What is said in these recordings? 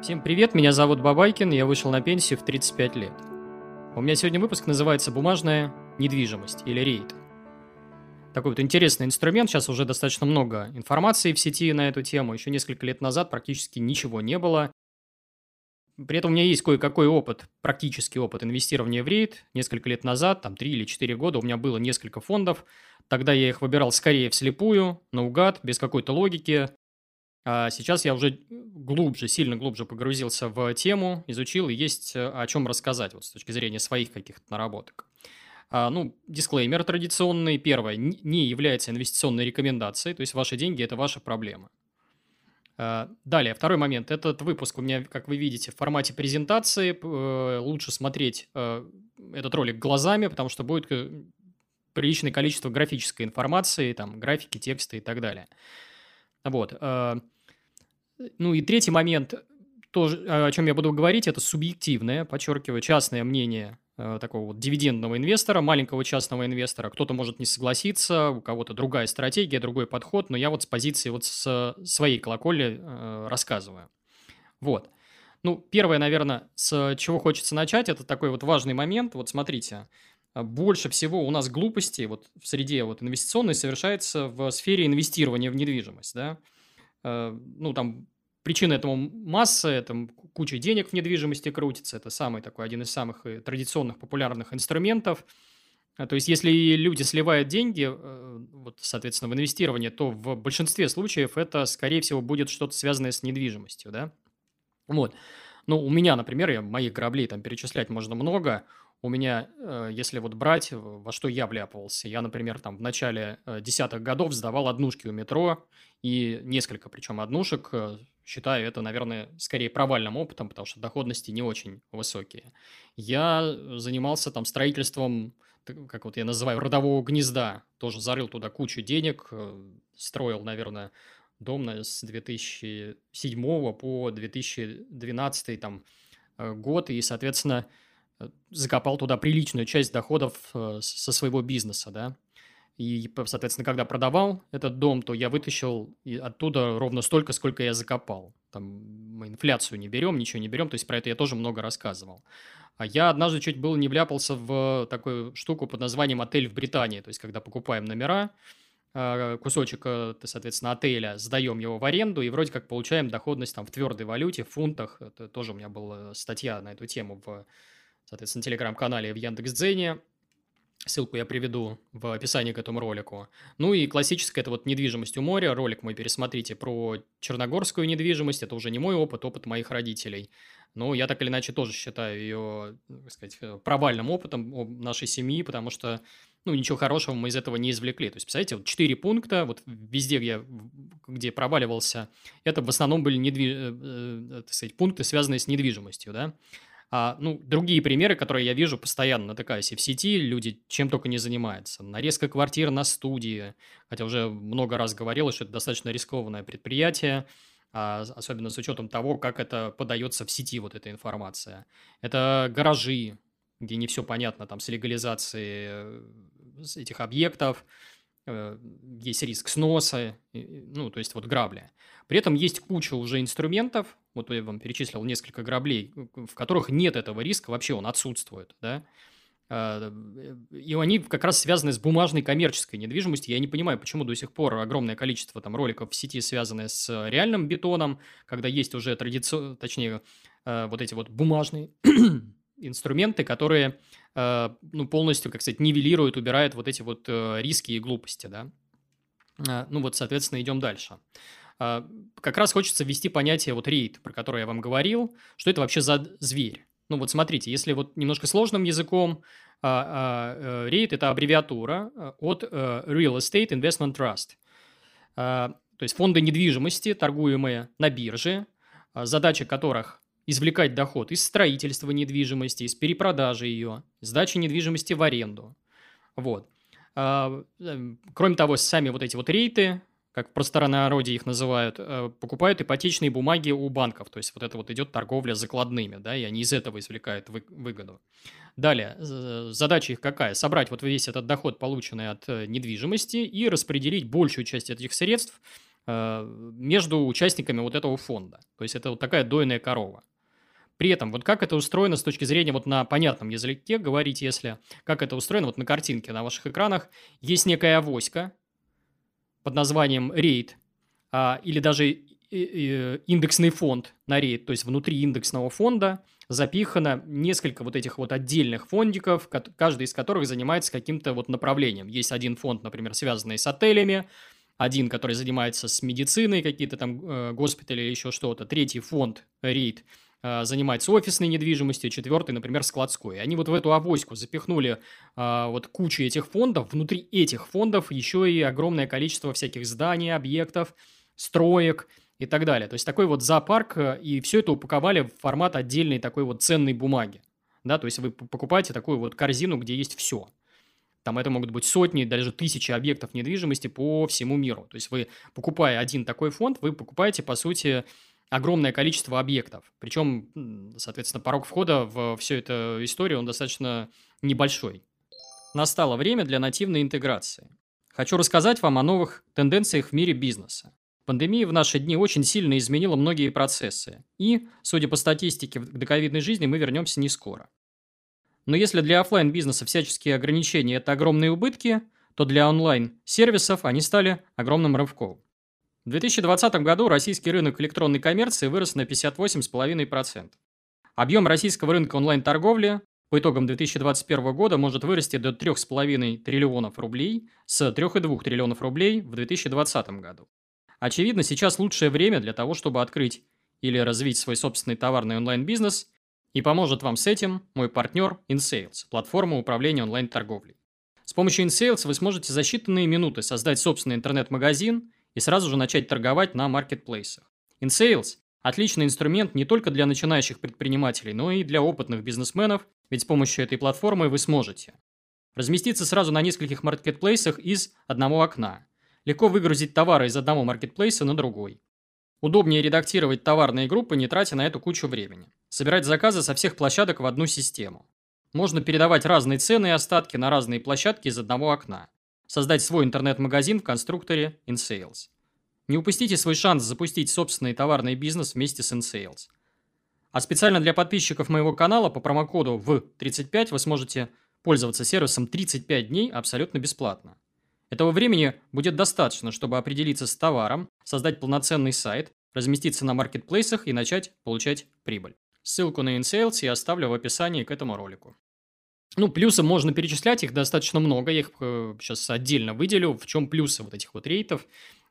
Всем привет, меня зовут Бабайкин, я вышел на пенсию в 35 лет. У меня сегодня выпуск называется «Бумажная недвижимость» или «Рейд». Такой вот интересный инструмент, сейчас уже достаточно много информации в сети на эту тему, еще несколько лет назад практически ничего не было. При этом у меня есть кое-какой опыт, практический опыт инвестирования в рейд. Несколько лет назад, там 3 или 4 года, у меня было несколько фондов. Тогда я их выбирал скорее вслепую, наугад, без какой-то логики. А сейчас я уже глубже, сильно глубже погрузился в тему, изучил, и есть э, о чем рассказать вот с точки зрения своих каких-то наработок. А, ну, дисклеймер традиционный. Первое, не является инвестиционной рекомендацией, то есть ваши деньги – это ваша проблема. А, далее, второй момент. Этот выпуск у меня, как вы видите, в формате презентации. Э, лучше смотреть э, этот ролик глазами, потому что будет приличное количество графической информации, там, графики, тексты и так далее. Вот. Ну и третий момент, тоже, о чем я буду говорить, это субъективное, подчеркиваю, частное мнение э, такого вот дивидендного инвестора, маленького частного инвестора. Кто-то может не согласиться, у кого-то другая стратегия, другой подход, но я вот с позиции вот с своей колокольни э, рассказываю. Вот. Ну, первое, наверное, с чего хочется начать, это такой вот важный момент. Вот смотрите, больше всего у нас глупостей вот в среде вот инвестиционной совершается в сфере инвестирования в недвижимость, да. Э, ну, там причина этому масса, это куча денег в недвижимости крутится, это самый такой, один из самых э, традиционных популярных инструментов. А, то есть, если люди сливают деньги, э, вот, соответственно, в инвестирование, то в большинстве случаев это, скорее всего, будет что-то связанное с недвижимостью, да? Вот. Ну, у меня, например, я, моих граблей там перечислять можно много. У меня, если вот брать, во что я вляпывался, я, например, там в начале десятых годов сдавал однушки у метро, и несколько, причем однушек, э, считаю это, наверное, скорее провальным опытом, потому что доходности не очень высокие. Я занимался там строительством, как вот я называю, родового гнезда, тоже зарыл туда кучу денег, э, строил, наверное, дом с 2007 по 2012 там, э, год, и, соответственно, закопал туда приличную часть доходов со своего бизнеса, да. И, соответственно, когда продавал этот дом, то я вытащил оттуда ровно столько, сколько я закопал. Там мы инфляцию не берем, ничего не берем, то есть про это я тоже много рассказывал. А я однажды чуть было не вляпался в такую штуку под названием «Отель в Британии». То есть, когда покупаем номера, а, кусочек, э, соответственно, отеля, сдаем его в аренду и вроде как получаем доходность там в твердой валюте, в фунтах. Это тоже у меня была статья на эту тему в, соответственно, телеграм-канале в Яндекс.Дзене. Ссылку я приведу в описании к этому ролику. Ну и классическая это вот недвижимость у моря. Ролик мой пересмотрите про черногорскую недвижимость. Это уже не мой опыт, опыт моих родителей. Но я так или иначе тоже считаю ее, так сказать, провальным опытом нашей семьи, потому что, ну, ничего хорошего мы из этого не извлекли. То есть, представляете, вот четыре пункта, вот везде, где, где проваливался, это в основном были недвиж... Э, э, так сказать, пункты, связанные с недвижимостью, да. А, ну, другие примеры, которые я вижу постоянно натыкаясь и в сети, люди чем только не занимаются. Нарезка квартир на студии, хотя уже много раз говорилось, что это достаточно рискованное предприятие, а, особенно с учетом того, как это подается в сети, вот эта информация. Это гаражи, где не все понятно там с легализацией э, этих объектов, Э, есть риск сноса, ну, то есть вот грабли. При этом есть куча уже инструментов, вот я вам перечислил несколько граблей, в которых нет этого риска, вообще он отсутствует, да, а, и они как раз связаны с бумажной коммерческой недвижимостью. Я не понимаю, почему до сих пор огромное количество там роликов в сети связаны с реальным бетоном, когда есть уже традиционно, точнее, э, вот эти вот бумажные инструменты, которые э, ну, полностью, как сказать, нивелируют, убирают вот эти вот э, риски и глупости, да. Ну вот, соответственно, идем дальше. Как раз хочется ввести понятие вот рейд, про которое я вам говорил, что это вообще за зверь. Ну вот смотрите, если вот немножко сложным языком, рейд – это аббревиатура от Real Estate Investment Trust. То есть фонды недвижимости, торгуемые на бирже, задача которых извлекать доход из строительства недвижимости, из перепродажи ее, сдачи недвижимости в аренду. Вот. А, эм, кроме того, сами вот эти вот рейты, как в простонародье их называют, э, покупают ипотечные бумаги у банков. То есть вот это вот идет торговля закладными, да, и они из этого извлекают выгоду. Далее, задача их какая? Собрать вот весь этот доход, полученный от э, недвижимости, и распределить большую часть этих средств э, между участниками вот этого фонда. То есть это вот такая дойная корова. При этом, вот как это устроено с точки зрения вот на понятном языке говорить, если как это устроено вот на картинке на ваших экранах, есть некая авоська под названием RAID, а, или даже индексный фонд на RAID, то есть внутри индексного фонда запихано несколько вот этих вот отдельных фондиков, каждый из которых занимается каким-то вот направлением. Есть один фонд, например, связанный с отелями, один, который занимается с медициной, какие-то там э, госпитали или еще что-то, третий фонд Э, занимается офисной недвижимостью, четвертый, например, складской. Они вот в эту авоську запихнули а, вот кучу этих фондов. Внутри этих фондов еще и огромное количество всяких зданий, объектов, строек и так далее. То есть такой вот зоопарк, э, и все это упаковали в формат отдельной такой вот ценной бумаги. Да, то есть вы покупаете такую вот корзину, где есть все. Там это могут быть сотни, даже тысячи объектов недвижимости по всему миру. То есть вы, покупая один такой фонд, вы покупаете, по сути, огромное количество объектов. Причем, соответственно, порог входа в всю эту историю, он достаточно небольшой. Настало время для нативной интеграции. Хочу рассказать вам о новых тенденциях в мире бизнеса. Пандемия в наши дни очень сильно изменила многие процессы. И, судя по статистике, к доковидной жизни мы вернемся не скоро. Но если для офлайн бизнеса всяческие ограничения – это огромные убытки, то для онлайн-сервисов они стали огромным рывком. В 2020 году российский рынок электронной коммерции вырос на 58,5%. Объем российского рынка онлайн-торговли по итогам 2021 года может вырасти до 3,5 триллионов рублей с 3,2 триллионов рублей в 2020 году. Очевидно, сейчас лучшее время для того, чтобы открыть или развить свой собственный товарный онлайн-бизнес, и поможет вам с этим мой партнер InSales, платформа управления онлайн-торговлей. С помощью InSales вы сможете за считанные минуты создать собственный интернет-магазин и сразу же начать торговать на маркетплейсах. InSales – отличный инструмент не только для начинающих предпринимателей, но и для опытных бизнесменов, ведь с помощью этой платформы вы сможете разместиться сразу на нескольких маркетплейсах из одного окна, легко выгрузить товары из одного маркетплейса на другой. Удобнее редактировать товарные группы, не тратя на эту кучу времени. Собирать заказы со всех площадок в одну систему. Можно передавать разные цены и остатки на разные площадки из одного окна создать свой интернет-магазин в конструкторе InSales. Не упустите свой шанс запустить собственный товарный бизнес вместе с InSales. А специально для подписчиков моего канала по промокоду в35 вы сможете пользоваться сервисом 35 дней абсолютно бесплатно. Этого времени будет достаточно, чтобы определиться с товаром, создать полноценный сайт, разместиться на маркетплейсах и начать получать прибыль. Ссылку на InSales я оставлю в описании к этому ролику. Ну, плюсы можно перечислять, их достаточно много, я их сейчас э, отдельно выделю. В чем плюсы вот этих вот рейтов?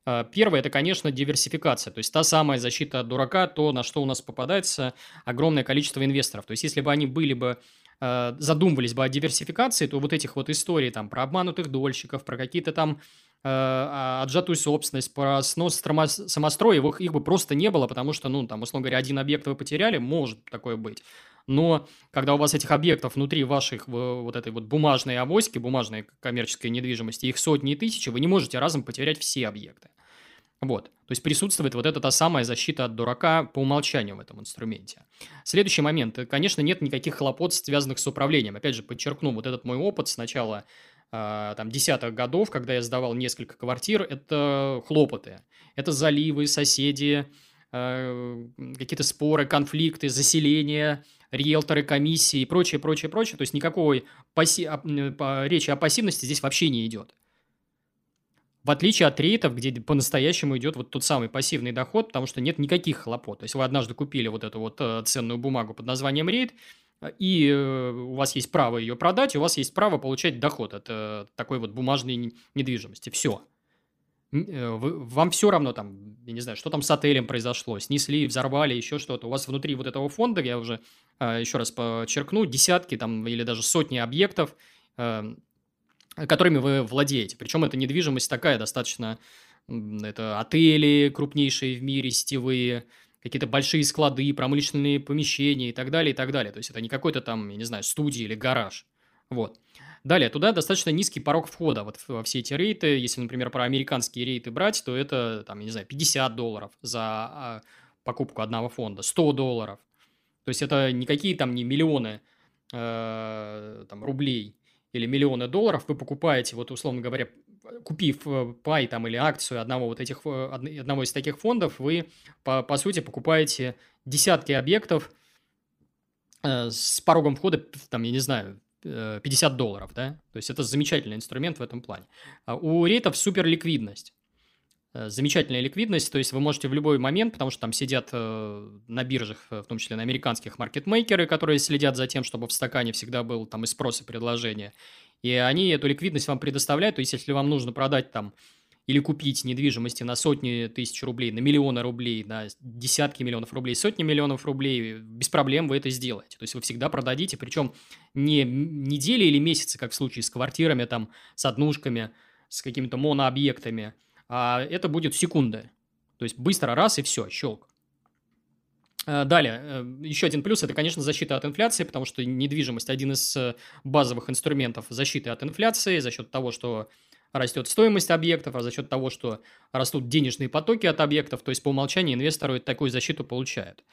А, первое – это, конечно, диверсификация, то есть та самая защита от дурака, то, на что у нас попадается огромное количество инвесторов. То есть если бы они были бы э, задумывались бы о диверсификации, то вот этих вот историй там про обманутых дольщиков, про какие-то там отжатую собственность, про снос самостроев, их, их бы просто не было, потому что, ну, там, условно говоря, один объект вы потеряли, может такое быть но когда у вас этих объектов внутри ваших вот этой вот бумажной авоськи, бумажной коммерческой недвижимости, их сотни и тысячи, вы не можете разом потерять все объекты. Вот. То есть присутствует вот эта та самая защита от дурака по умолчанию в этом инструменте. Следующий момент. Конечно, нет никаких хлопот, связанных с управлением. Опять же, подчеркну, вот этот мой опыт с начала э, там, десятых годов, когда я сдавал несколько квартир, это хлопоты. Это заливы, соседи, э, какие-то споры, конфликты, заселение – риэлторы, комиссии и прочее, прочее, прочее. То есть никакой пасси... речи о пассивности здесь вообще не идет. В отличие от рейтов, где по-настоящему идет вот тот самый пассивный доход, потому что нет никаких хлопот. То есть вы однажды купили вот эту вот э, ценную бумагу под названием рейд, и э, у вас есть право ее продать, у вас есть право получать доход от э, такой вот бумажной недвижимости. Все. Э, вам все равно там, я не знаю, что там с отелем произошло, снесли, взорвали, еще что-то. У вас внутри вот этого фонда, я уже э, еще раз подчеркну, десятки там или даже сотни объектов, э, которыми вы владеете. Причем эта недвижимость такая достаточно, это отели крупнейшие в мире, сетевые, какие-то большие склады, промышленные помещения и так далее, и так далее. То есть это не какой-то там, я не знаю, студия или гараж. Вот. Далее, туда достаточно низкий порог входа вот во все эти рейты. Если, например, про американские рейты брать, то это, там, я не знаю, 50 долларов за а, покупку одного фонда, 100 долларов. То есть это никакие там не миллионы э, там, рублей или миллионы долларов. Вы покупаете, вот условно говоря, купив пай там или акцию одного вот этих, одного из таких фондов, вы, по, по сути, покупаете десятки объектов с порогом входа, там, я не знаю, 50 долларов, да? То есть это замечательный инструмент в этом плане. А у рейтов супер ликвидность. Э, замечательная ликвидность, то есть вы можете в любой момент, потому что там сидят э, на биржах, э, в том числе на американских маркетмейкеры, которые следят за тем, чтобы в стакане всегда был там и спрос, и предложение. И они эту ликвидность вам предоставляют, то есть если вам нужно продать там или купить недвижимости на сотни тысяч рублей, на миллионы рублей, на десятки миллионов рублей, сотни миллионов рублей, без проблем вы это сделаете. То есть вы всегда продадите, причем не недели или месяцы, как в случае с квартирами, там, с однушками, с какими-то монообъектами – а это будет секунды. То есть быстро раз и все, щелк. А, далее, э, еще один плюс – это, конечно, защита от инфляции, потому что недвижимость – один из э, базовых инструментов защиты от инфляции за счет того, что растет стоимость объектов, а за счет того, что растут денежные потоки от объектов, то есть по умолчанию инвесторы такую защиту получают.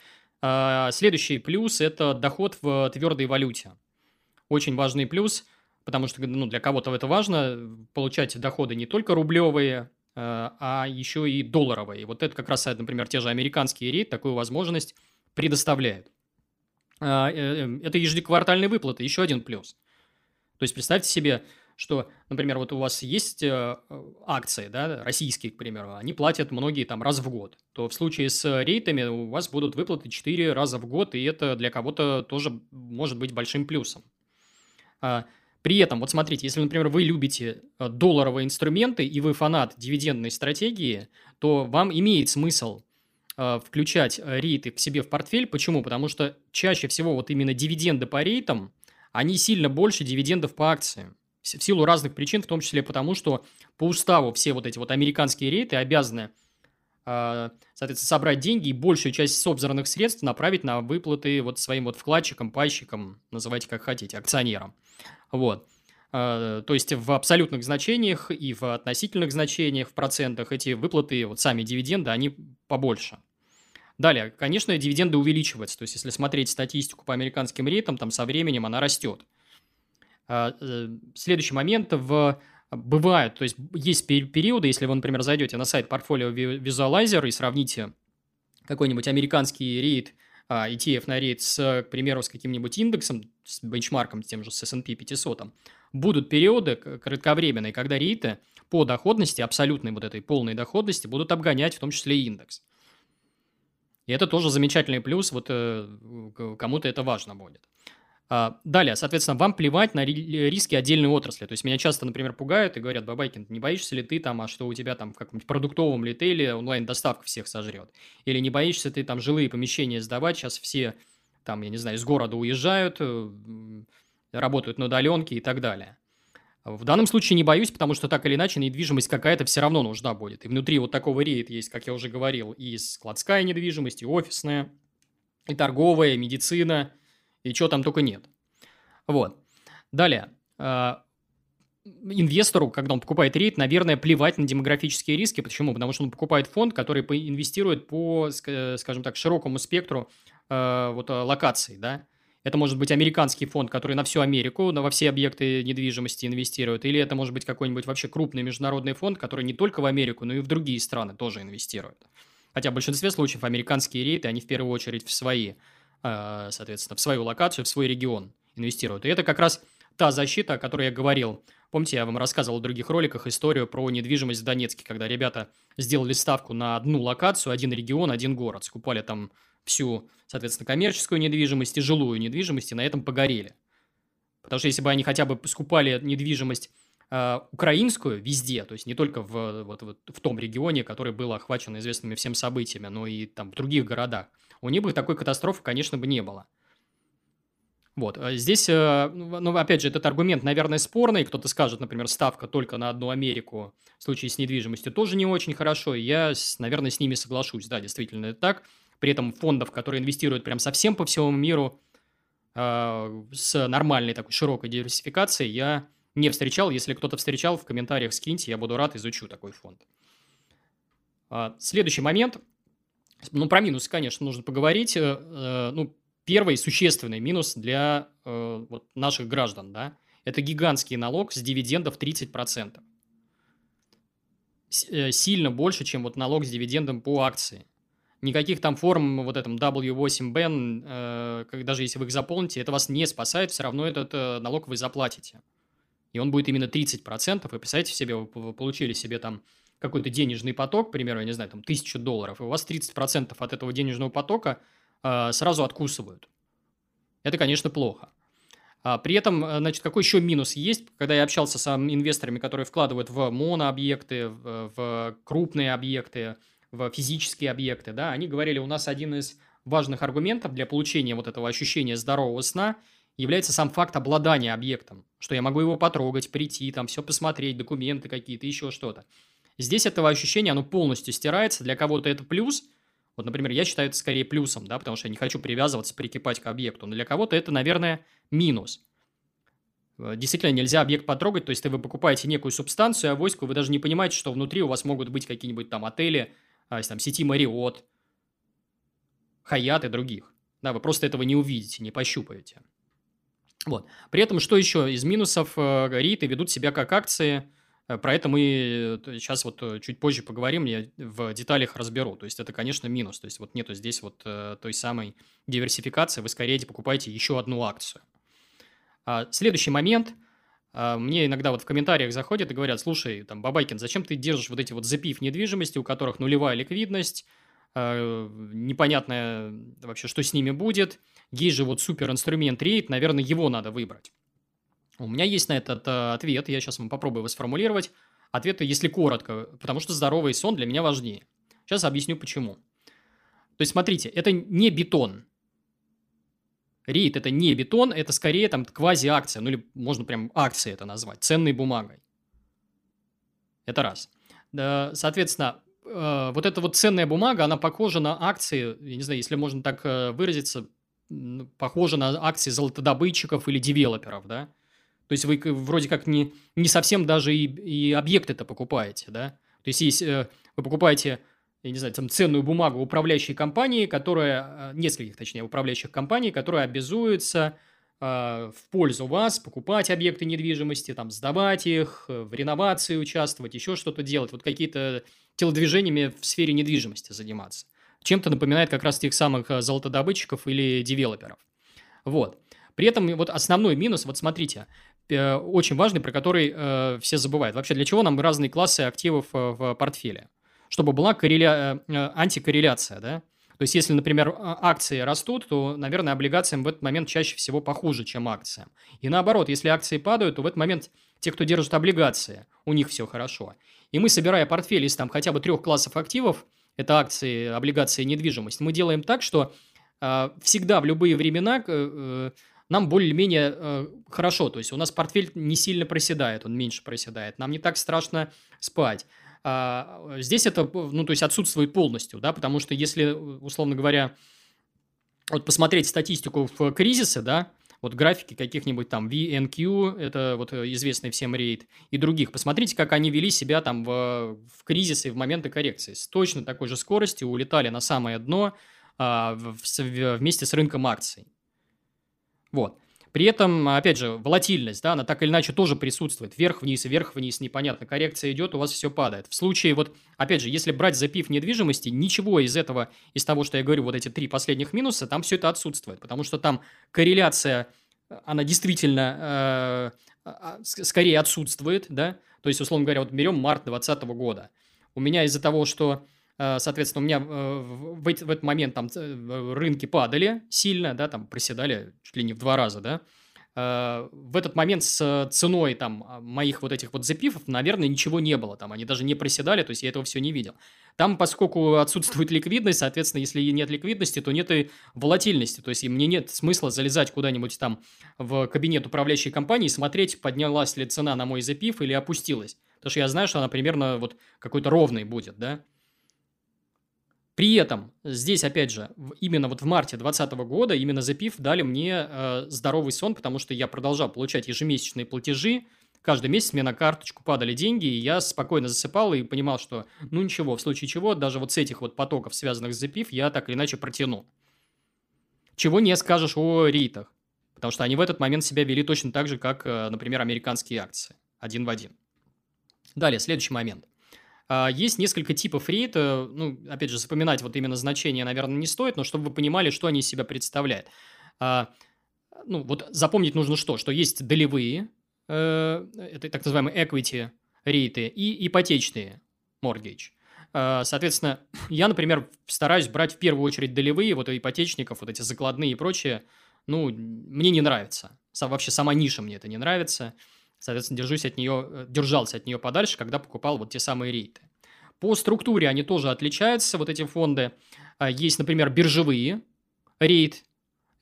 А, следующий плюс – это доход в твердой валюте. Очень важный плюс, потому что ну, для кого-то это важно, получать доходы не только рублевые, Э, а еще и долларовые. И вот это как раз, например, те же американские рейд такую возможность предоставляют. А, э, э, это ежеквартальные выплаты, еще один плюс. То есть представьте себе, что, например, вот у вас есть акции, да, российские, к примеру, они платят многие там раз в год, то в случае с рейтами у вас будут выплаты 4 раза в год, и это для кого-то тоже может быть большим плюсом. При этом, вот смотрите, если, например, вы любите э, долларовые инструменты и вы фанат дивидендной стратегии, то вам имеет смысл э, включать э, рейты к себе в портфель. Почему? Потому что чаще всего вот именно дивиденды по рейтам, они сильно больше дивидендов по акциям. В силу разных причин, в том числе потому, что по уставу все вот эти вот американские рейты обязаны соответственно, собрать деньги и большую часть собранных средств направить на выплаты вот своим вот вкладчикам, пайщикам, называйте как хотите, акционерам. Вот. А, то есть в абсолютных значениях и в относительных значениях, в процентах эти выплаты, вот сами дивиденды, они побольше. Далее, конечно, дивиденды увеличиваются. То есть, если смотреть статистику по американским рейтам, там со временем она растет. А, э, следующий момент в бывают, то есть есть периоды, если вы, например, зайдете на сайт портфолио Visualizer и сравните какой-нибудь американский рейд ETF на рейд с, к примеру, с каким-нибудь индексом, с бенчмарком, тем же с S&P 500, будут периоды кратковременные, когда рейты по доходности, абсолютной вот этой полной доходности, будут обгонять в том числе и индекс. И это тоже замечательный плюс, вот э, кому-то это важно будет. А, далее, соответственно, вам плевать на риски отдельной отрасли. То есть меня часто, например, пугают и говорят, Бабайкин, не боишься ли ты там, а что у тебя там в каком-нибудь продуктовом ритейле онлайн-доставка всех сожрет? Или не боишься ты там жилые помещения сдавать, сейчас все там, я не знаю, из города уезжают, э, работают на удаленке и так далее. В данном случае не боюсь, потому что так или иначе недвижимость какая-то все равно нужна будет. И внутри вот такого рейд есть, как я уже говорил, и складская недвижимость, и офисная, и торговая, и медицина – и чего там только нет. Вот. Далее. А, инвестору, когда он покупает рейд, наверное, плевать на демографические риски. Почему? Потому что он покупает фонд, который инвестирует по, скажем так, широкому спектру э, вот, локаций, да. Это может быть американский фонд, который на всю Америку, во все объекты недвижимости инвестирует, или это может быть какой-нибудь вообще крупный международный фонд, который не только в Америку, но и в другие страны тоже инвестирует. Хотя в большинстве случаев американские рейты, они в первую очередь в свои Э, соответственно, в свою локацию, в свой регион инвестируют. И это как раз та защита, о которой я говорил. Помните, я вам рассказывал в других роликах историю про недвижимость в Донецке, когда ребята сделали ставку на одну локацию, один регион, один город, скупали там всю, соответственно, коммерческую недвижимость и жилую недвижимость, и на этом погорели. Потому что если бы они хотя бы скупали недвижимость э, украинскую везде, то есть не только в, вот, вот, в том регионе, который был охвачен известными всем событиями, но и там в других городах, у них бы такой катастрофы, конечно, бы не было. Вот, а здесь, э, ну, опять же, этот аргумент, наверное, спорный. Кто-то скажет, например, ставка только на одну Америку в случае с недвижимостью тоже не очень хорошо. Я, наверное, с ними соглашусь. Да, действительно, это так. При этом фондов, которые инвестируют прям совсем по всему миру э, с нормальной такой широкой диверсификацией, я не встречал. Если кто-то встречал, в комментариях скиньте, я буду рад, изучу такой фонд. А, следующий момент – ну, про минусы, конечно, нужно поговорить. Э, э, ну, первый существенный минус для э, вот, наших граждан, да, это гигантский налог с дивидендов 30%. э, сильно больше, чем вот налог с дивидендом по акции. Никаких там форм, вот этом W8BEN, э, даже если вы их заполните, это вас не спасает, все равно этот э, налог вы заплатите. И он будет именно 30%. Вы представляете себе, вы получили себе там какой-то денежный поток, к примеру, я не знаю, там, тысячу долларов, и у вас 30% от этого денежного потока э, сразу откусывают. Это, конечно, плохо. А при этом, э, значит, какой еще минус есть, когда я общался с инвесторами, которые вкладывают в монообъекты, в, в крупные объекты, в физические объекты, да, они говорили, у нас один из важных аргументов для получения вот этого ощущения здорового сна является сам факт обладания объектом, что я могу его потрогать, прийти, там все посмотреть, документы какие-то, еще что-то. Здесь этого ощущения, оно полностью стирается. Для кого-то это плюс. Вот, например, я считаю это скорее плюсом, да, потому что я не хочу привязываться, прикипать к объекту. Но для кого-то это, наверное, минус. Э, действительно, нельзя объект потрогать, то есть вы покупаете некую субстанцию, а войску вы даже не понимаете, что внутри у вас могут быть какие-нибудь там отели, а, там сети Мариот, Хаят и других. Да, вы просто этого не увидите, не пощупаете. Вот. При этом, что еще из минусов? Э, риты ведут себя как акции – про это мы сейчас вот э, чуть позже поговорим, я в деталях разберу. То есть это, конечно, минус. То есть вот нету здесь вот э, той самой диверсификации, вы скорее покупаете еще одну акцию. А, следующий момент. А, мне иногда вот в комментариях заходят и говорят, слушай, там, Бабайкин, зачем ты держишь вот эти вот запив недвижимости, у которых нулевая ликвидность, а, непонятно вообще, что с ними будет. Есть же вот супер инструмент рейд, наверное, его надо выбрать. У меня есть на этот э, ответ, я сейчас вам попробую его сформулировать. Ответы, если коротко, потому что здоровый сон для меня важнее. Сейчас объясню почему. То есть, смотрите, это не бетон. Рейд – это не бетон, это скорее там квази-акция, ну или можно прям акции это назвать, ценной бумагой. Это раз. Соответственно, э, вот эта вот ценная бумага, она похожа на акции, я не знаю, если можно так э, выразиться, похожа на акции золотодобытчиков или девелоперов, да? То есть вы вроде как не, не совсем даже и, и объект это покупаете, да? То есть, есть э, вы покупаете, я не знаю, там ценную бумагу управляющей компании, которая, э, нескольких, точнее, управляющих компаний, которые обязуются э, в пользу вас покупать объекты недвижимости, там, сдавать их, в реновации участвовать, еще что-то делать, вот какие-то телодвижениями в сфере недвижимости заниматься. Чем-то напоминает как раз тех самых золотодобытчиков или девелоперов. Вот. При этом вот основной минус, вот смотрите, очень важный, про который э, все забывают. Вообще, для чего нам разные классы активов э, в портфеле? Чтобы была корреля... э, э антикорреляция, да? То есть, если, например, а, акции растут, то, наверное, облигациям в этот момент чаще всего похуже, чем акциям. И наоборот, если акции падают, то в этот момент те, кто держит облигации, у них все хорошо. И мы, собирая портфель из там хотя бы трех классов активов, это акции, облигации, недвижимость, мы делаем так, что э, всегда в любые времена э, нам более-менее э, хорошо. То есть у нас портфель не сильно проседает, он меньше проседает. Нам не так страшно спать. А, здесь это, ну, то есть отсутствует полностью, да, потому что если, условно говоря, вот посмотреть статистику в кризисы, да, вот графики каких-нибудь там VNQ, это вот известный всем рейд, и других. Посмотрите, как они вели себя там в, в кризисы, в моменты коррекции. С точно такой же скоростью улетали на самое дно а, вместе с рынком акций. Вот. При этом, опять же, волатильность, да, она так или иначе тоже присутствует. Вверх-вниз, вверх-вниз, непонятно. Коррекция идет, у вас все падает. В случае, вот, опять же, если брать запив недвижимости, ничего из этого, из того, что я говорю, вот эти три последних минуса, там все это отсутствует. Потому что там корреляция, она действительно э, а, скорее отсутствует, да. То есть, условно говоря, вот берем март 2020 года. У меня из-за того, что Э, соответственно, у меня э, в этот момент там э, рынки падали сильно, да, там проседали чуть ли не в два раза, да. В этот момент с ценой там моих вот этих вот запифов, наверное, ничего не было. Там они даже не проседали, то есть я этого все не видел. Там, поскольку отсутствует ликвидность, соответственно, если нет ликвидности, то нет и волатильности. То есть мне нет смысла залезать куда-нибудь там в кабинет управляющей компании и смотреть, поднялась ли цена на мой запив или опустилась. Потому что я знаю, что она примерно вот какой-то ровной будет, да. При этом здесь, опять же, именно вот в марте 2020 года именно запив дали мне э, здоровый сон, потому что я продолжал получать ежемесячные платежи, каждый месяц мне на карточку падали деньги, и я спокойно засыпал и понимал, что ну ничего, в случае чего, даже вот с этих вот потоков, связанных с запив, я так или иначе протяну. Чего не скажешь о рейтах, потому что они в этот момент себя вели точно так же, как, э, например, американские акции, один в один. Далее, следующий момент. А, есть несколько типов рейта. Ну, опять же, запоминать вот именно значение, наверное, не стоит, но чтобы вы понимали, что они из себя представляют. А, ну, вот запомнить нужно что? Что есть долевые, э, это так называемые equity рейты, и ипотечные mortgage. А, соответственно, я, например, стараюсь брать в первую очередь долевые, вот у ипотечников, вот эти закладные и прочее, ну, мне не нравится. Вообще сама ниша мне это не нравится. Соответственно, держусь от нее, э, держался от нее подальше, когда покупал вот те самые рейты. По структуре они тоже отличаются, вот эти фонды. А, есть, например, биржевые рейт,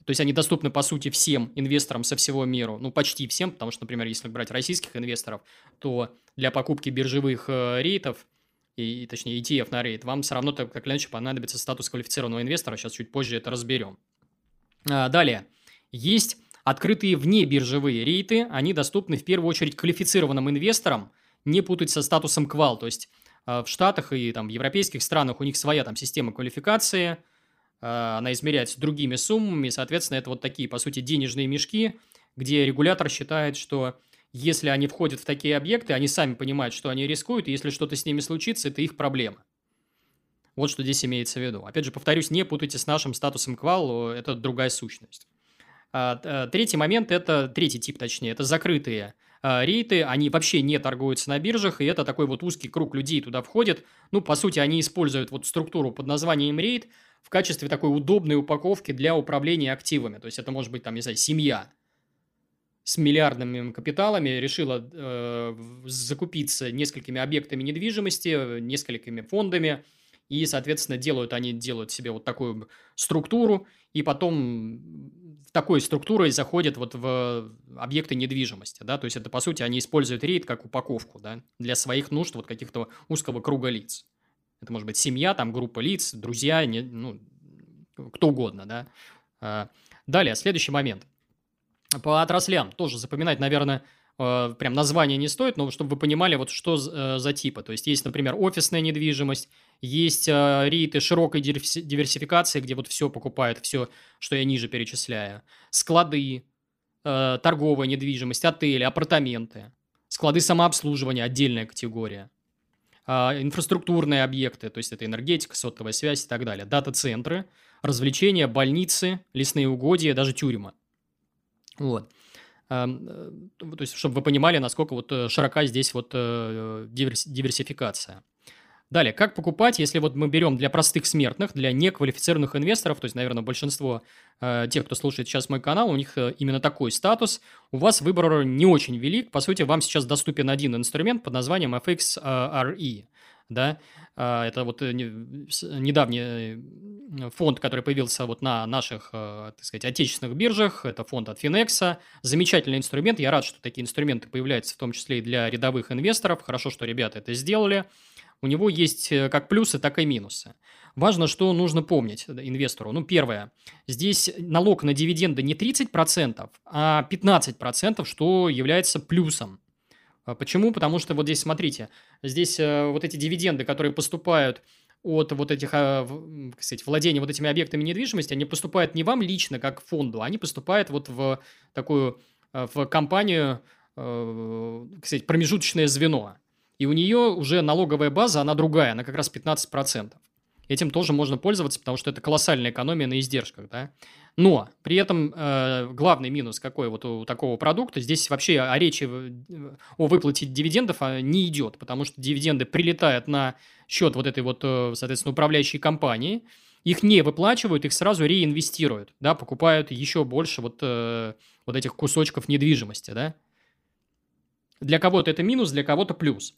то есть они доступны, по сути, всем инвесторам со всего мира, ну, почти всем, потому что, например, если брать российских инвесторов, то для покупки биржевых э, рейтов, и, точнее, ETF на рейт, вам все равно так, или иначе понадобится статус квалифицированного инвестора, сейчас чуть позже это разберем. А, далее, есть Открытые вне биржевые рейты, они доступны в первую очередь квалифицированным инвесторам, не путать со статусом квал, то есть э, в Штатах и там, в европейских странах у них своя там система квалификации, э, она измеряется другими суммами, соответственно, это вот такие, по сути, денежные мешки, где регулятор считает, что если они входят в такие объекты, они сами понимают, что они рискуют, и если что-то с ними случится, это их проблема. Вот что здесь имеется в виду. Опять же, повторюсь, не путайте с нашим статусом квал, это другая сущность. А, э, третий момент – это, третий тип точнее, это закрытые а, рейты, они вообще не торгуются на биржах, и это такой вот узкий круг людей туда входит. Ну, по сути, они используют вот структуру под названием рейд в качестве такой удобной упаковки для управления активами. То есть, это может быть, там, не знаю, семья с миллиардными капиталами решила э, закупиться несколькими объектами недвижимости, несколькими фондами, и, соответственно, делают они делают себе вот такую структуру, и потом такой структурой заходят вот в объекты недвижимости, да, то есть это, по сути, они используют рейд как упаковку, да, для своих нужд вот каких-то узкого круга лиц. Это может быть семья, там группа лиц, друзья, не, ну, кто угодно, да. А, далее, следующий момент. По отраслям тоже запоминать, наверное, Э, прям название не стоит, но чтобы вы понимали, вот что э, за типы. То есть, есть, например, офисная недвижимость, есть э, рейты широкой диверсификации, где вот все покупают, все, что я ниже перечисляю. Склады, торговая недвижимость, отели, апартаменты. Склады самообслуживания – отдельная категория. Инфраструктурные объекты, то есть это энергетика, сотовая связь и так далее. Дата-центры, развлечения, больницы, лесные угодья, даже тюрьмы. Вот. Э, то есть, чтобы вы понимали, насколько вот э, широка здесь вот э, диверсификация. Далее, как покупать, если вот мы берем для простых смертных, для неквалифицированных инвесторов, то есть, наверное, большинство э, тех, кто слушает сейчас мой канал, у них именно такой статус, у вас выбор не очень велик, по сути, вам сейчас доступен один инструмент под названием FXRE, да, а, это вот э, недавний э, фонд, который появился вот на наших, э, так сказать, отечественных биржах. Это фонд от Финекса. Замечательный инструмент. Я рад, что такие инструменты появляются в том числе и для рядовых инвесторов. Хорошо, что ребята это сделали. У него есть как плюсы, так и минусы. Важно, что нужно помнить инвестору. Ну, первое. Здесь налог на дивиденды не 30%, а 15%, что является плюсом. А почему? Потому что вот здесь, смотрите, здесь э, вот эти дивиденды, которые поступают от вот этих, а, кстати, владения вот этими объектами недвижимости, они поступают не вам лично, как фонду, они поступают вот в такую, э, в компанию, э, кстати, промежуточное звено. И у нее уже налоговая база, она другая, она как раз 15%. Этим тоже можно пользоваться, потому что это колоссальная экономия на издержках, да. Но при этом э, главный минус какой вот у такого продукта, здесь вообще о речи о выплате дивидендов а, не идет, потому что дивиденды прилетают на счет вот этой вот, э, соответственно, управляющей компании, их не выплачивают, их сразу реинвестируют, да, покупают еще больше вот, э, вот этих кусочков недвижимости, да. Для кого-то это минус, для кого-то плюс.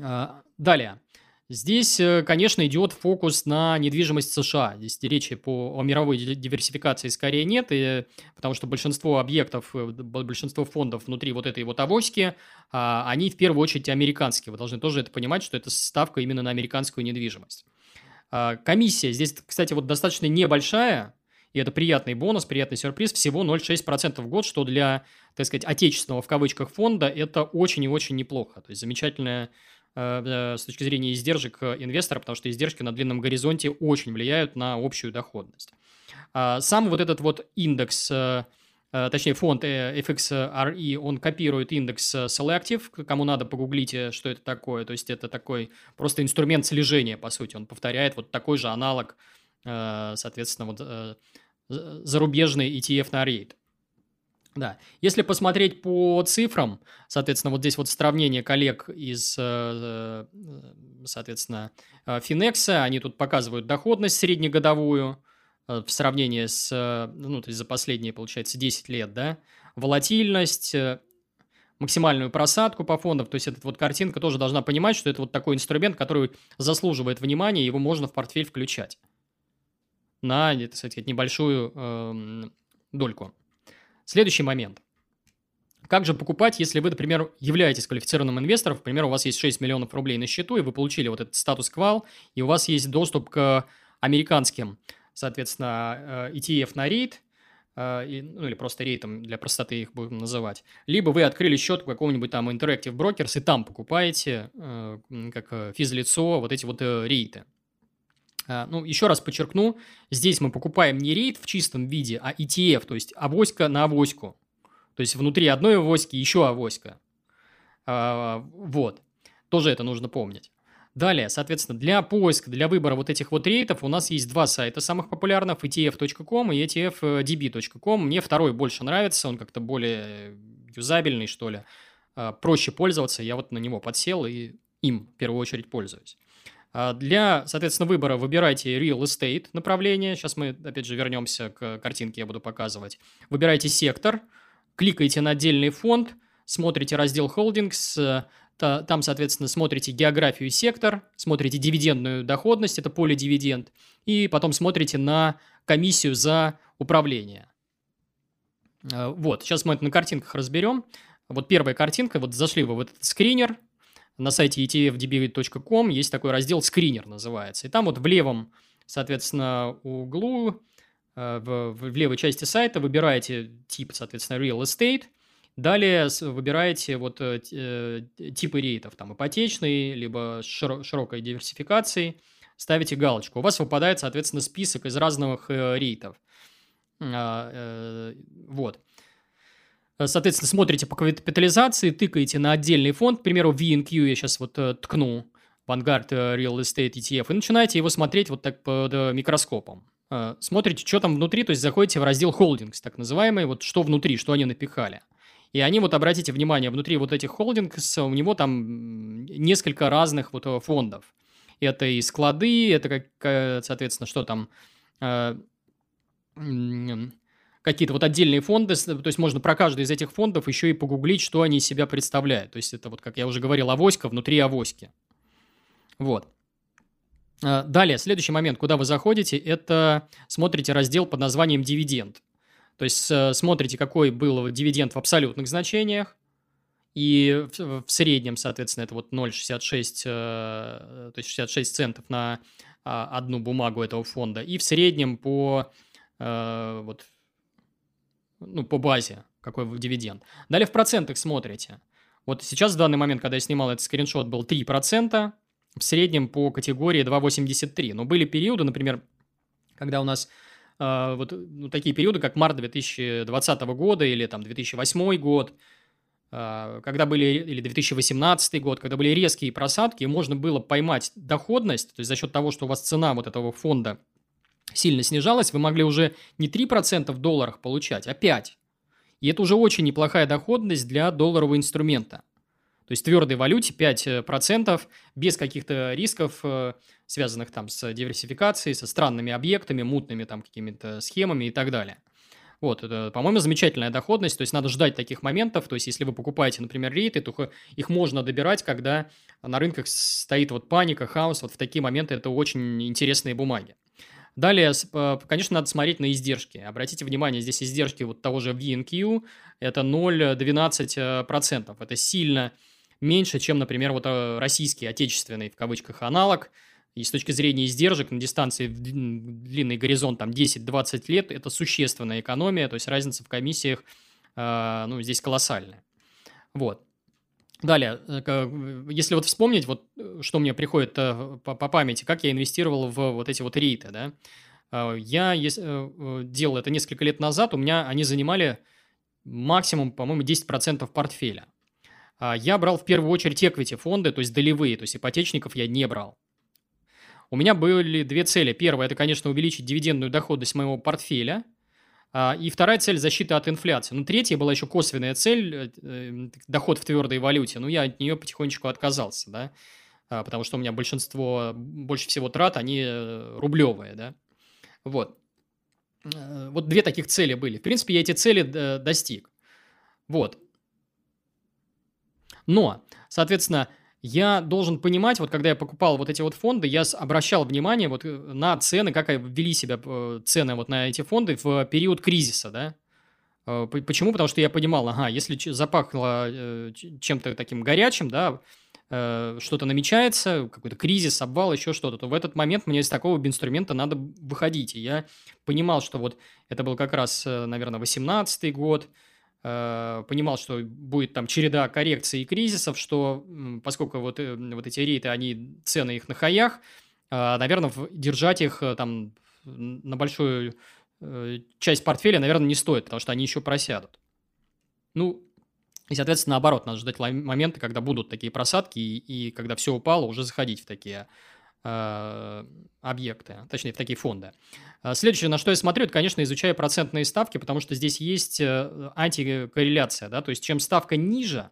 А, далее. Здесь, э, конечно, идет фокус на недвижимость США. Здесь речи по, о мировой диверсификации скорее нет, и, потому что большинство объектов, э, большинство фондов внутри вот этой вот авоськи, а, они в первую очередь американские. Вы должны тоже это понимать, что это ставка именно на американскую недвижимость. А, комиссия здесь, кстати, вот достаточно небольшая, и это приятный бонус, приятный сюрприз, всего 0,6% в год, что для, так сказать, отечественного в кавычках фонда это очень и очень неплохо. То есть замечательная с точки зрения издержек э, инвестора, потому что издержки на длинном горизонте очень влияют на общую доходность. А, сам вот этот вот индекс э, точнее фонд FXRE, он копирует индекс Selective, кому надо, погуглите, что это такое, то есть это такой просто инструмент слежения, по сути, он повторяет вот такой же аналог, соответственно, вот зарубежный ETF на рейд. Да. Если посмотреть по цифрам, соответственно, вот здесь вот сравнение коллег из, э, э, соответственно, Финекса, они тут показывают доходность среднегодовую э, в сравнении с, ну, то есть за последние, получается, 10 лет, да, волатильность, максимальную просадку по фондам, то есть эта вот картинка тоже должна понимать, что это вот такой инструмент, который заслуживает внимания, его можно в портфель включать на, так сказать, небольшую э, дольку. Следующий момент. Как же покупать, если вы, например, являетесь квалифицированным инвестором, например, у вас есть 6 миллионов рублей на счету, и вы получили вот этот статус квал, и у вас есть доступ к американским, соответственно, э, ETF на рейд, э, ну или просто рейтом для простоты их будем называть. Либо вы открыли счет у какого-нибудь там Interactive Brokers и там покупаете э, как физлицо вот эти вот рейты. А, ну, еще раз подчеркну, здесь мы покупаем не рейд в чистом виде, а ETF, то есть авоська на авоську. То есть внутри одной авоськи еще авоська. А, вот. Тоже это нужно помнить. Далее, соответственно, для поиска, для выбора вот этих вот рейтов у нас есть два сайта самых популярных, etf.com и etfdb.com. Мне второй больше нравится, он как-то более юзабельный, что ли, а, проще пользоваться. Я вот на него подсел и им в первую очередь пользуюсь. А, для, соответственно, выбора выбирайте Real Estate направление. Сейчас мы, опять же, вернемся к картинке, я буду показывать. Выбирайте сектор, кликаете на отдельный фонд, смотрите раздел Holdings, там, соответственно, смотрите географию сектор, смотрите дивидендную доходность, это поле дивиденд, и потом смотрите на комиссию за управление. А, вот, сейчас мы это на картинках разберем. Вот первая картинка, вот зашли вы в этот скринер, на сайте etfdb.com есть такой раздел «Скринер» называется. И там вот в левом, соответственно, углу, э, в, в левой части сайта выбираете тип, соответственно, Real Estate. Далее выбираете вот э, э, типы рейтов, там ипотечный, либо с широкой диверсификацией. Ставите галочку. У вас выпадает, соответственно, список из разных рейтов. А, вот. Э, соответственно, смотрите по капитализации, тыкаете на отдельный фонд, к примеру, VNQ я сейчас вот э, ткну, Vanguard э, Real Estate ETF, и начинаете его смотреть вот так под микроскопом. Смотрите, что там внутри, то есть заходите в раздел Holdings, так называемый, вот что внутри, что они напихали. И они, вот обратите внимание, внутри вот этих холдингс у него там несколько разных вот фондов. Это и склады, это, как, соответственно, что там какие-то вот отдельные фонды, то есть можно про каждый из этих фондов еще и погуглить, что они из себя представляют. То есть это вот, как я уже говорил, авоська внутри авоськи. Вот. А, далее, следующий момент, куда вы заходите, это смотрите раздел под названием «Дивиденд». То есть смотрите, какой был дивиденд в абсолютных значениях, и в, в среднем, соответственно, это вот 0,66, э, то есть 66 центов на а, одну бумагу этого фонда, и в среднем по э, вот ну, по базе, какой дивиденд. Далее в процентах смотрите. Вот сейчас, в данный момент, когда я снимал этот скриншот, был 3%, в среднем по категории 2,83. Но были периоды, например, когда у нас э, вот ну, такие периоды, как март 2020 года или там 2008 год, э, когда были, или 2018 год, когда были резкие просадки, можно было поймать доходность, то есть за счет того, что у вас цена вот этого фонда сильно снижалась, вы могли уже не 3% в долларах получать, а 5%. И это уже очень неплохая доходность для долларового инструмента. То есть в твердой валюте 5% без каких-то рисков, э, связанных там с диверсификацией, со странными объектами, мутными там какими-то схемами и так далее. Вот, это, по-моему, замечательная доходность, то есть надо ждать таких моментов, то есть если вы покупаете, например, рейты, то их можно добирать, когда на рынках стоит вот паника, хаос, вот в такие моменты это очень интересные бумаги. Далее, конечно, надо смотреть на издержки. Обратите внимание, здесь издержки вот того же VNQ – это 0,12%. Это сильно меньше, чем, например, вот э, российский, отечественный, в кавычках, аналог. И с точки зрения издержек на дистанции в длинный горизонт, там 10-20 лет, это существенная экономия, то есть разница в комиссиях, э, ну, здесь колоссальная. Вот. Далее, э, если вот вспомнить, вот э, что мне приходит э, по, по памяти, как я инвестировал в вот эти вот рейты, да, я делал это несколько лет назад, у меня они занимали максимум, по-моему, 10% портфеля. А, я брал в первую очередь equity фонды, то есть долевые, то есть ипотечников я не брал. У меня были две цели. Первая – это, конечно, увеличить дивидендную доходность моего портфеля. А, и вторая цель – защита от инфляции. Ну, третья была еще косвенная цель э, э, – доход в твердой валюте. Но я от нее потихонечку отказался, да, а, потому что у меня большинство, больше всего трат, они э, рублевые, да. Вот. Вот две таких цели были. В принципе, я эти цели достиг. Вот. Но, соответственно, я должен понимать, вот когда я покупал вот эти вот фонды, я обращал внимание вот э, на цены, как вели себя э, цены вот на эти фонды в период кризиса, да. Э, почему? Потому что я понимал, ага, если запахло чем-то таким горячим, да, что-то намечается, какой-то кризис, обвал, еще что-то, то в этот момент мне из такого инструмента надо выходить. И я понимал, что вот это был как раз, наверное, 18 год, понимал, что будет там череда коррекций и кризисов, что поскольку вот, э, вот эти рейты, они цены их на хаях, э, наверное, держать их там на большую часть портфеля, наверное, не стоит, потому что они еще просядут. Ну, и, соответственно, наоборот, надо ждать моменты, когда будут такие просадки, и, и когда все упало, уже заходить в такие Э, объекты, точнее, в такие фонды. Э, следующее, на что я смотрю, это, конечно, изучаю процентные ставки, потому что здесь есть э, антикорреляция, да, то есть чем ставка ниже,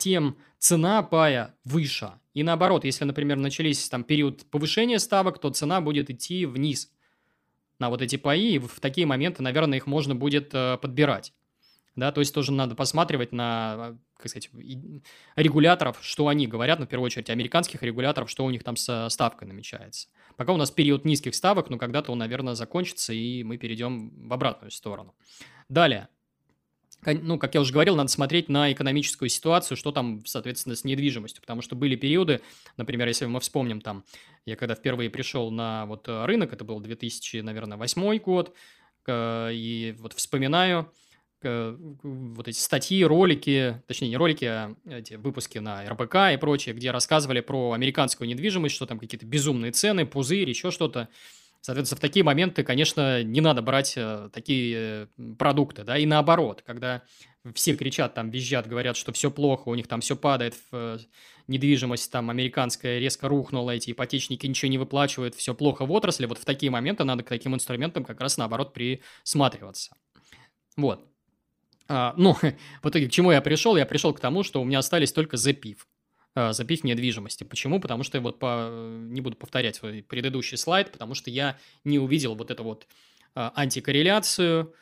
тем цена пая выше. И наоборот, если, например, начались там период повышения ставок, то цена будет идти вниз на вот эти паи, и в такие моменты, наверное, их можно будет подбирать. Да, то есть тоже надо посматривать на, как сказать, регуляторов, что они говорят, ну, в первую очередь, американских регуляторов, что у них там со ставкой намечается. Пока у нас период низких ставок, но когда-то он, наверное, закончится, и мы перейдем в обратную сторону. Далее. Ну, как я уже говорил, надо смотреть на экономическую ситуацию, что там, соответственно, с недвижимостью, потому что были периоды, например, если мы вспомним там, я когда впервые пришел на вот рынок, это был 2000, наверное, 2008 год, и вот вспоминаю, Э, вот эти статьи, ролики, точнее не ролики, а эти выпуски на РБК и прочее, где рассказывали про американскую недвижимость, что там какие-то безумные цены, пузырь, еще что-то. Соответственно, в такие моменты, конечно, не надо брать э, такие продукты, да, и наоборот, когда все кричат, там, визжат, говорят, что все плохо, у них там все падает, э, недвижимость там американская резко рухнула, эти ипотечники ничего не выплачивают, все плохо в отрасли, вот в такие моменты надо к таким инструментам как раз наоборот присматриваться. Вот. А, ну, в итоге к чему я пришел? Я пришел к тому, что у меня остались только запив. А, запив недвижимости. Почему? Потому что вот по... не буду повторять свой предыдущий слайд, потому что я не увидел вот эту вот а, антикорреляцию.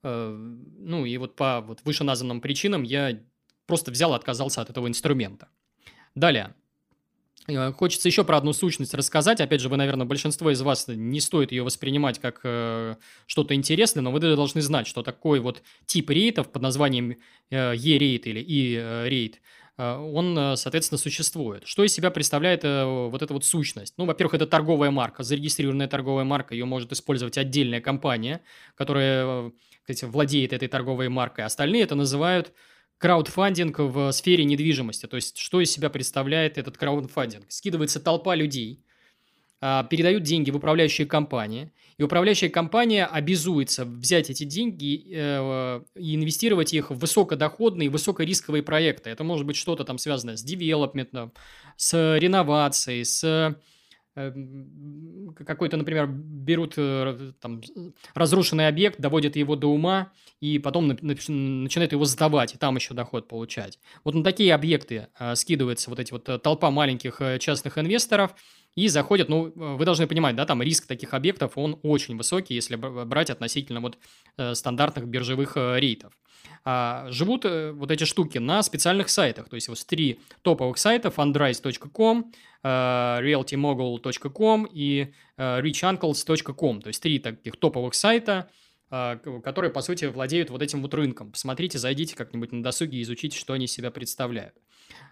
Ну, и вот по вот вышеназванным причинам я просто взял и отказался от этого инструмента. Далее. Э, хочется еще про одну сущность рассказать. Опять же, вы, наверное, большинство из вас не стоит ее воспринимать как э, что-то интересное, но вы должны знать, что такой вот тип рейтов под названием э, E-рейт или E-рейт, э, он, соответственно, существует. Что из себя представляет э, вот эта вот сущность? Ну, во-первых, это торговая марка, зарегистрированная торговая марка, ее может использовать отдельная компания, которая, кстати, владеет этой торговой маркой. Остальные это называют краудфандинг в сфере недвижимости. То есть, что из себя представляет этот краудфандинг? Скидывается толпа людей, а, передают деньги в управляющие компании, и управляющая компания обязуется взять эти деньги э, и инвестировать их в высокодоходные, высокорисковые проекты. Это может быть что-то там связанное с девелопментом, с реновацией, с какой-то, например, берут э, там, разрушенный объект, доводят его до ума, и потом начинают его сдавать, и там еще доход получать. Вот на такие объекты э, скидывается вот эти вот э, толпа маленьких частных инвесторов, и заходят, ну, вы должны понимать, да, там риск таких объектов, он очень высокий, если брать относительно вот стандартных биржевых рейтов. А, живут э, вот эти штуки на специальных сайтах. То есть вот три топовых сайта fundrise.com, э, realtymogul.com и э, richuncles.com. То есть три таких топовых сайта, которые, по сути, владеют вот этим вот рынком. Посмотрите, зайдите как-нибудь на досуге и изучите, что они из себя представляют.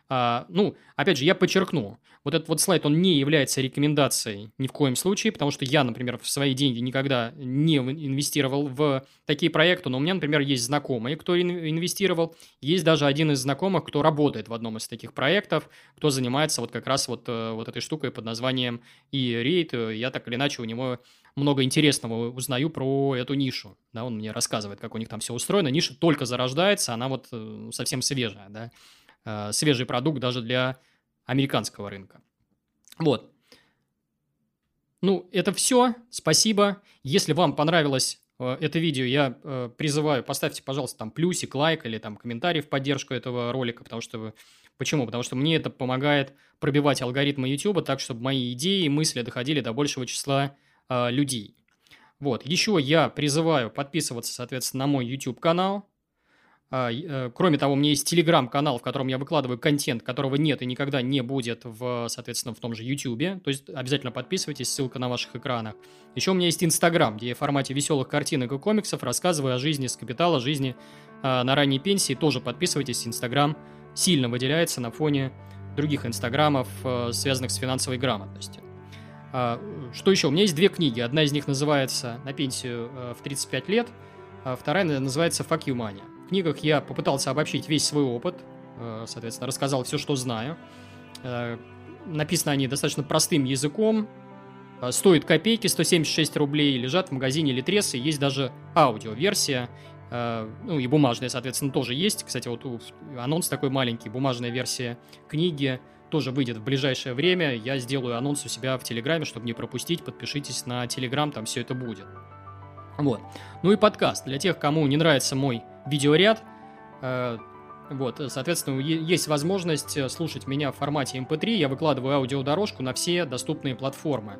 А, ну, опять же, я подчеркну, вот этот вот слайд, он не является рекомендацией ни в коем случае, потому что я, например, в свои деньги никогда не инвестировал в такие проекты, но у меня, например, есть знакомые, кто инвестировал, есть даже один из знакомых, кто работает в одном из таких проектов, кто занимается вот как раз вот, э, вот этой штукой под названием e-rate, я так или иначе у него много интересного узнаю про эту нишу, да, он мне рассказывает, как у них там все устроено, ниша только зарождается, она вот э, совсем свежая, да, э, свежий продукт даже для американского рынка. Вот. Ну, это все. Спасибо. Если вам понравилось э, это видео, я призываю, поставьте, пожалуйста, там плюсик, лайк или там комментарий в поддержку этого ролика, потому что... Почему? Потому что мне это помогает пробивать алгоритмы YouTube так, чтобы мои идеи и мысли доходили до большего числа э, людей. Вот. Еще я призываю подписываться, соответственно, на мой YouTube-канал. А, э, кроме того, у меня есть телеграм-канал, в котором я выкладываю контент, которого нет и никогда не будет, в, соответственно, в том же YouTube. То есть обязательно подписывайтесь, ссылка на ваших экранах. Еще у меня есть Инстаграм, где я в формате веселых картинок и комиксов рассказываю о жизни с капитала, жизни э, на ранней пенсии. Тоже подписывайтесь, Инстаграм сильно выделяется на фоне других инстаграмов, связанных с финансовой грамотностью. А, что еще? У меня есть две книги. Одна из них называется «На пенсию в 35 лет», а вторая называется «Fuck you money». В книгах я попытался обобщить весь свой опыт, э, соответственно, рассказал все, что знаю. Э, написаны они достаточно простым языком, э, стоит копейки, 176 рублей, лежат в магазине Литресы, есть даже аудиоверсия, ну и бумажная, соответственно, тоже есть. Кстати, вот анонс такой маленький, бумажная версия книги тоже выйдет в ближайшее время. Я сделаю анонс у себя в Телеграме, чтобы не пропустить. Подпишитесь на Телеграм, там все это будет. Вот. Ну и подкаст. Для тех, кому не нравится мой видеоряд. Э, вот, соответственно, есть возможность э, слушать меня в формате MP3. Эм Я выкладываю аудиодорожку на все доступные платформы.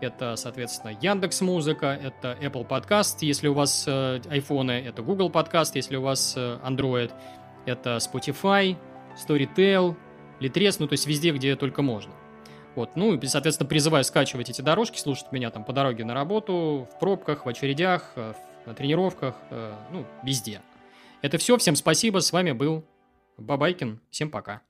Это, соответственно, Яндекс Музыка, это Apple Podcast, если у вас э, айфоны, это Google Podcast, если у вас э, Android, это Spotify, Storytel, Litres, ну то есть везде, где только можно. Вот, ну и, соответственно, призываю скачивать эти дорожки, слушать меня там по дороге на работу, в пробках, в очередях, э, на тренировках, ну, везде. Это все. Всем спасибо. С вами был Бабайкин. Всем пока.